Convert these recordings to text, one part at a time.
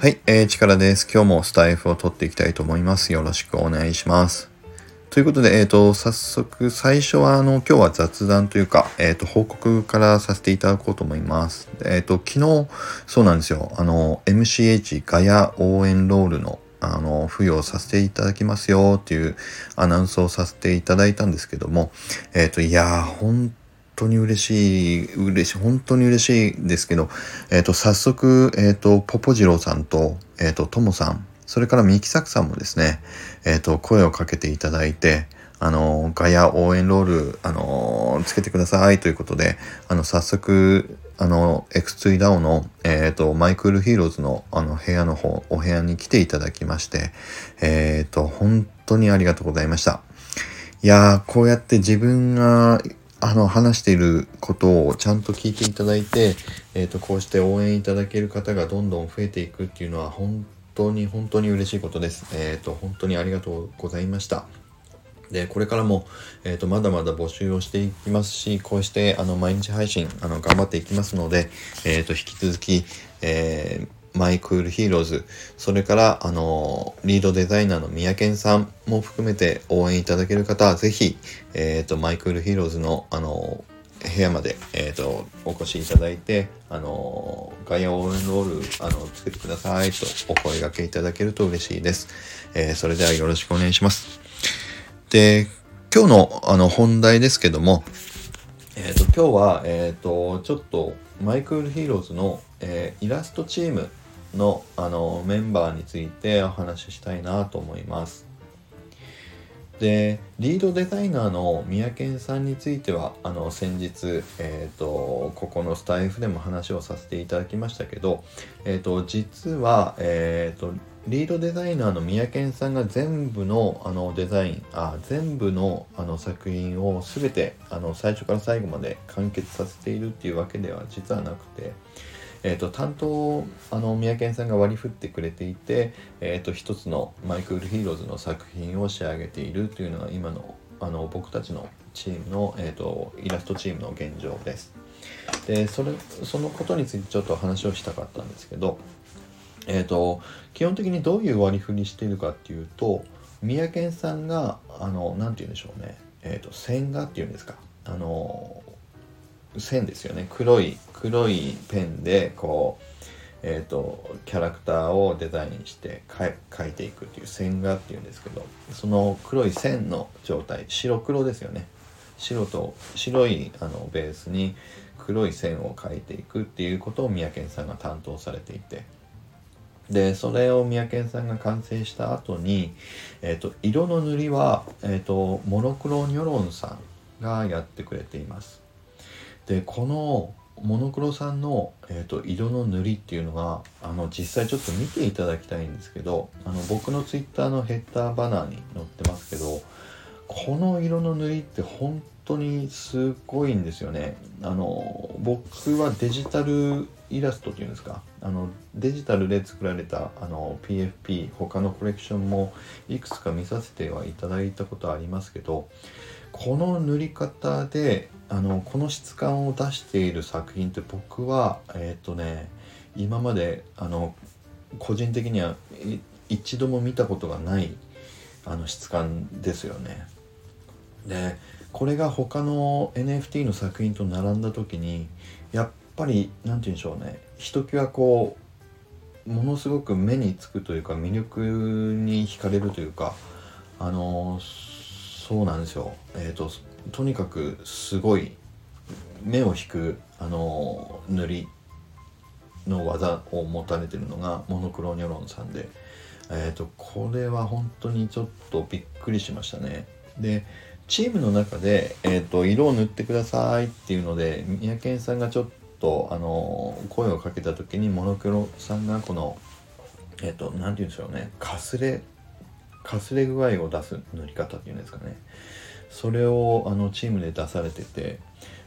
はい、えー、力です。今日もスタイフを取っていきたいと思います。よろしくお願いします。ということで、えっ、ー、と、早速、最初は、あの、今日は雑談というか、えっ、ー、と、報告からさせていただこうと思います。えっ、ー、と、昨日、そうなんですよ、あの、MCH ガヤ応援ロールの、あの、付与させていただきますよっていうアナウンスをさせていただいたんですけども、えっ、と、いやー、本当に嬉しい、嬉しい、本当に嬉しいですけど、えっ、ー、と、早速、えっ、ー、と、ポポジローさんと、えっ、ー、と、ともさん、それからミキサクさんもですね、えっ、と、声をかけていただいて、あの、ガヤ応援ロール、あの、つけてくださいということで、あの、早速、あの、X2 DAO の、えっ、ー、と、マイクールヒーローズの、あの、部屋の方、お部屋に来ていただきまして、えっ、ー、と、本当にありがとうございました。いやー、こうやって自分があの、話していることをちゃんと聞いていただいて、えっ、ー、と、こうして応援いただける方がどんどん増えていくっていうのは、本当に本当に嬉しいことです。えっ、ー、と、本当にありがとうございました。で、これからも、えっ、ー、と、まだまだ募集をしていきますし、こうして、あの、毎日配信、あの、頑張っていきますので、えっ、と、引き続き、えー、マイクールヒーローズ、それから、あの、リードデザイナーの三宅さんも含めて応援いただける方は、ぜひ、えっ、ー、と、マイクールヒーローズの、あの、部屋まで、えっ、ー、と、お越しいただいて、あの、ガイア応援ロール、あの、つけてくださいとお声掛けいただけると嬉しいです。えー、それではよろしくお願いします。で、今日の、あの、本題ですけども、えっ、と、今日は、えっ、と、ちょっと、マイクールヒーローズの、えイラストチームのあのメンバーについてお話ししたいなと思います。でリードデザイナーの三宅さんについてはあの先日、えーと、ここのスタイフでも話をさせていただきましたけど、えーと、実は、えーと、リードデザイナーの三宅さんが全部のあのデザインあ全部のあの作品を全てあの最初から最後まで完結させているっていうわけでは実はなくて。えーと、担当あの三宅さんが割り振ってくれていて、えーと、一つのマイクールヒーローズの作品を仕上げているというのが今のあの僕たちのチームの、えーと、イラストチームの現状です。でそれそのことについてちょっと話をしたかったんですけど、えー、と基本的にどういう割り振りしているかっていうと三宅さんがあの何て言うんでしょうね、えー、と線画っていうんですかあの線ですよね。黒い黒いペンでこうえーと、キャラクターをデザインして描いていくっていう線画っていうんですけどその黒い線の状態白黒ですよね。白と白いあのベースに黒い線を描いていくっていうことを三宅さんが担当されていて。でそれを三宅さんが完成した後に、えーと、色の塗りは、えーとモノクロニョロンさんがやってくれています。でこのモノクロさんの、えーと、色の塗りっていうのがあの実際ちょっと見ていただきたいんですけどあの僕のツイッターのヘッダーバナーに載ってますけどこの色の塗りって本当にすごいんですよね。あの僕はデジタルイラストっていうんですか？あのデジタルで作られたあの PFP 他のコレクションもいくつか見させてはいただいたことありますけどこの塗り方であのこの質感を出している作品って僕はえっ、ー、とね今まであの個人的には一度も見たことがないあの質感ですよね。でこれが他の NFT の作品と並んだ時にやっぱり何て言うんでしょうねひときわこうものすごく目につくというか魅力に惹かれるというかあのそうなんですよ。えっ、ー、ととにかくすごい目を引くあの塗りの技を持たれてるのがモノクロニョロンさんで、えーと、これは本当にちょっとびっくりしましたね。でチームの中で、えーと、色を塗ってくださいっていうので三宅さんがちょっとあの声をかけた時にモノクロさんがこのえっ、ー、と何て言うんでしょうね。かすれかすれ具合を出す塗り方っていうんですかね。それをあのチームで出されてて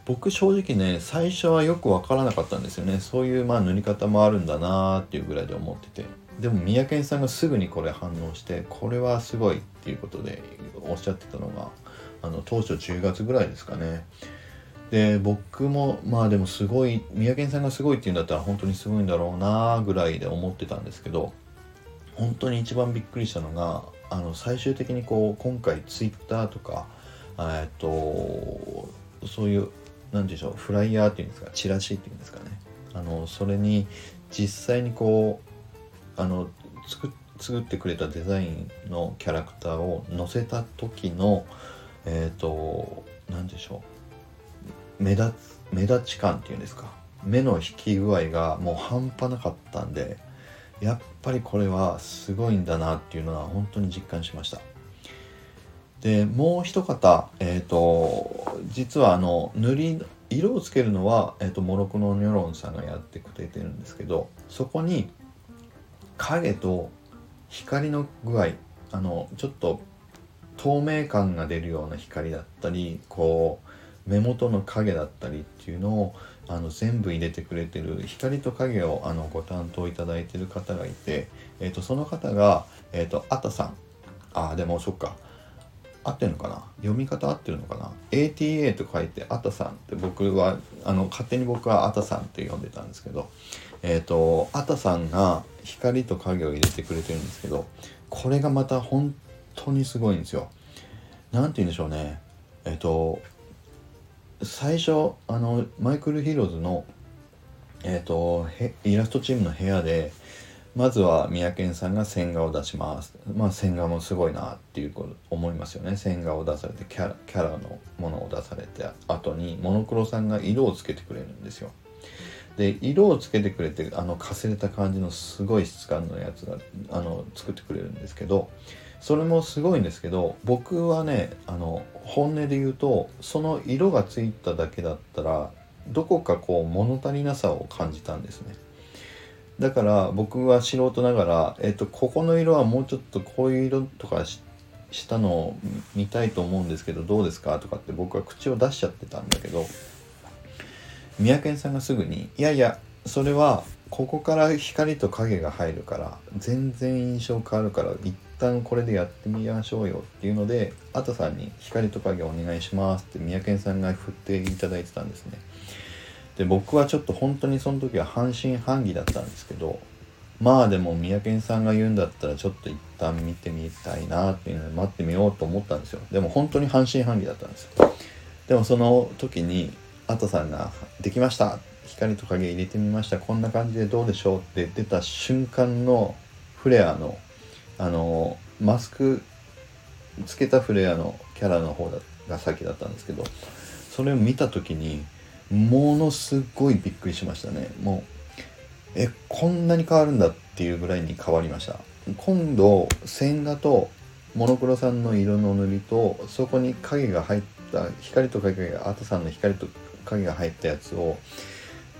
僕正直ね最初はよく分からなかったんですよね。そういうまあ塗り方もあるんだなーっていうぐらいで思ってて。でも三宅さんがすぐにこれ反応してこれはすごいっていうことでおっしゃってたのがあの当初10月ぐらいですかね。で僕もまあでもすごい三宅さんがすごいっていうんだったら本当にすごいんだろうなぐらいで思ってたんですけど本当に一番びっくりしたのがあの最終的にこう今回ツイッターとかえっとそういう何でしょうフライヤーっていうんですかチラシっていうんですかね。あのそれに実際にこうあの作作ってくれたデザインのキャラクターを載せた時のえっ、ー、と何でしょう目立つ目立ち感っていうんですか。目の引き具合がもう半端なかったんでやっぱりこれはすごいんだなっていうのは本当に実感しました。でもう一方えっ、ー、と実はあの塗り色をつけるのは、えーと、モロクのニョロンさんがやってくれてるんですけどそこに影と光の具合あのちょっと透明感が出るような光だったりこう目元の影だったりっていうのをあの全部入れてくれてる光と影をあのご担当いただいてる方がいて、えーと、その方が、えーと、あたさんあでもそっか合ってるのかな？読み方合ってるのかな ?ATA と書いてあたさんって僕はあの勝手に僕はあたさんって呼んでたんですけどえっ、ー、とあたさんが光と影を入れてくれてるんですけどこれがまた本当にすごいんですよ。何て言うんでしょうねえっ、ー、と最初あのマイクル・ヒーローズの、えーと、イラストチームの部屋でまずは三宅さんが線画を出します。まあ線画もすごいなっていうこと思いますよね。線画を出されてキャラキャラのものを出されて後にモノクロさんが色をつけてくれるんですよ。で色をつけてくれてあのかすれた感じのすごい質感のやつがあの作ってくれるんですけどそれもすごいんですけど僕はねあの本音で言うとその色がついただけだったらどこかこう物足りなさを感じたんですね。だから僕は素人ながら、えっと、ここの色はもうちょっとこういう色とかしたのを見たいと思うんですけどどうですかとかって僕は口を出しちゃってたんだけど三宅さんがすぐに「いやいやそれはここから光と影が入るから全然印象変わるから一旦これでやってみましょうよっていうのであたさんに光と影お願いしますって三宅さんが振っていただいてたんですね。で僕はちょっと本当にその時は半信半疑だったんですけどまあでも三宅さんが言うんだったらちょっと一旦見てみたいなっていうので待ってみようと思ったんですよ。でも本当に半信半疑だったんですよ。でもその時にあたさんが「できました。光と影入れてみました。こんな感じでどうでしょう?」って出た瞬間のフレアのあのマスクつけたフレアのキャラの方が先だったんですけどそれを見た時にものすごいびっくりしましたね。もうえこんなに変わるんだっていうぐらいに変わりました。今度線画とモノクロさんの色の塗りとそこに影が入った光と影がアートさんの光と影が入ったやつを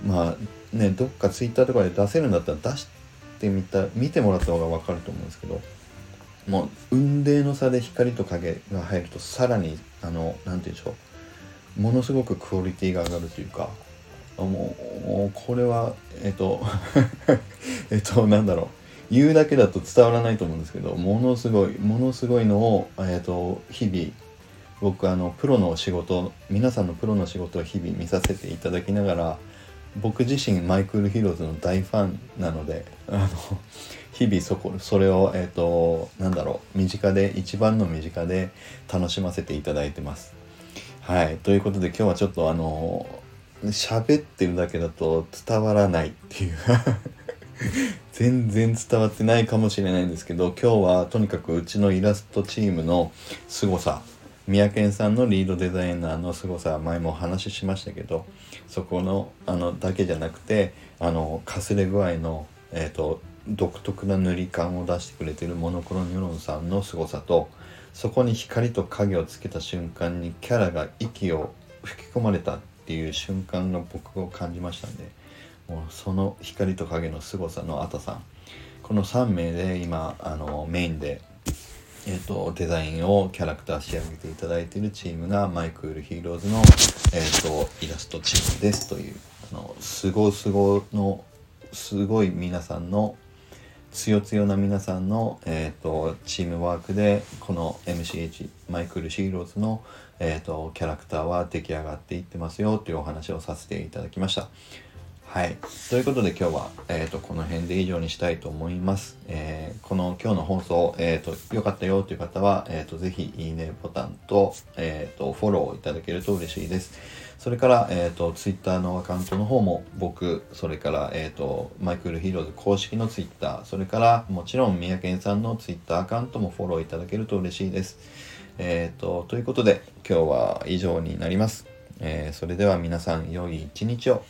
まあねどっかツイッターとかで出せるんだったら出してみた見てもらった方が分かると思うんですけどもう雲泥の差で光と影が入るとさらにあの何て言うんでしょうものすごくクオリティが上がるというかもうこれはえっと えっとなんだろう言うだけだと伝わらないと思うんですけどものすごいものすごいのを、えっと、日々僕あのプロの仕事皆さんのプロの仕事を日々見させていただきながら僕自身マイクール・ヒローズの大ファンなのであの日々そこそれをえっ、ー、となんだろう身近で一番の身近で楽しませていただいてます。はいということで今日はちょっとあの喋ってるだけだと伝わらないっていう 全然伝わってないかもしれないんですけど今日はとにかくうちのイラストチームの凄さ三宅さんのリードデザイナーの凄さ前もお話ししましたけどそこのあのだけじゃなくてあのかすれ具合の、えーと独特な塗り感を出してくれてるモノクロニョロンさんの凄さとそこに光と影をつけた瞬間にキャラが息を吹き込まれたっていう瞬間が僕を感じましたんでもうその光と影の凄さのあたさん。この3名で今あのメインで、えーと、デザインをキャラクター仕上げていただいているチームがマイクールヒーローズの、えーと、イラストチームですというあのすごすごのすごい皆さんのつよつよな皆さんの、えーと、チームワークでこの MCH マイクール・シーローズの、えーと、キャラクターは出来上がっていってますよというお話をさせていただきました。はい。ということで今日は、えーと、この辺で以上にしたいと思います。えー、この今日の放送、えー、と良かったよという方は、えー、とぜひいいねボタンと,、えー、とフォローいただけると嬉しいです。それから、えっ、ー、と、ツイッターのアカウントの方も僕、それから、えっ、と、マイクルヒーローズ公式のツイッター、それから、もちろん、三宅さんのツイッターアカウントもフォローいただけると嬉しいです。えっ、と、ということで、今日は以上になります。えそれでは皆さん、良い一日を。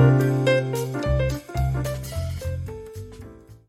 Thank you.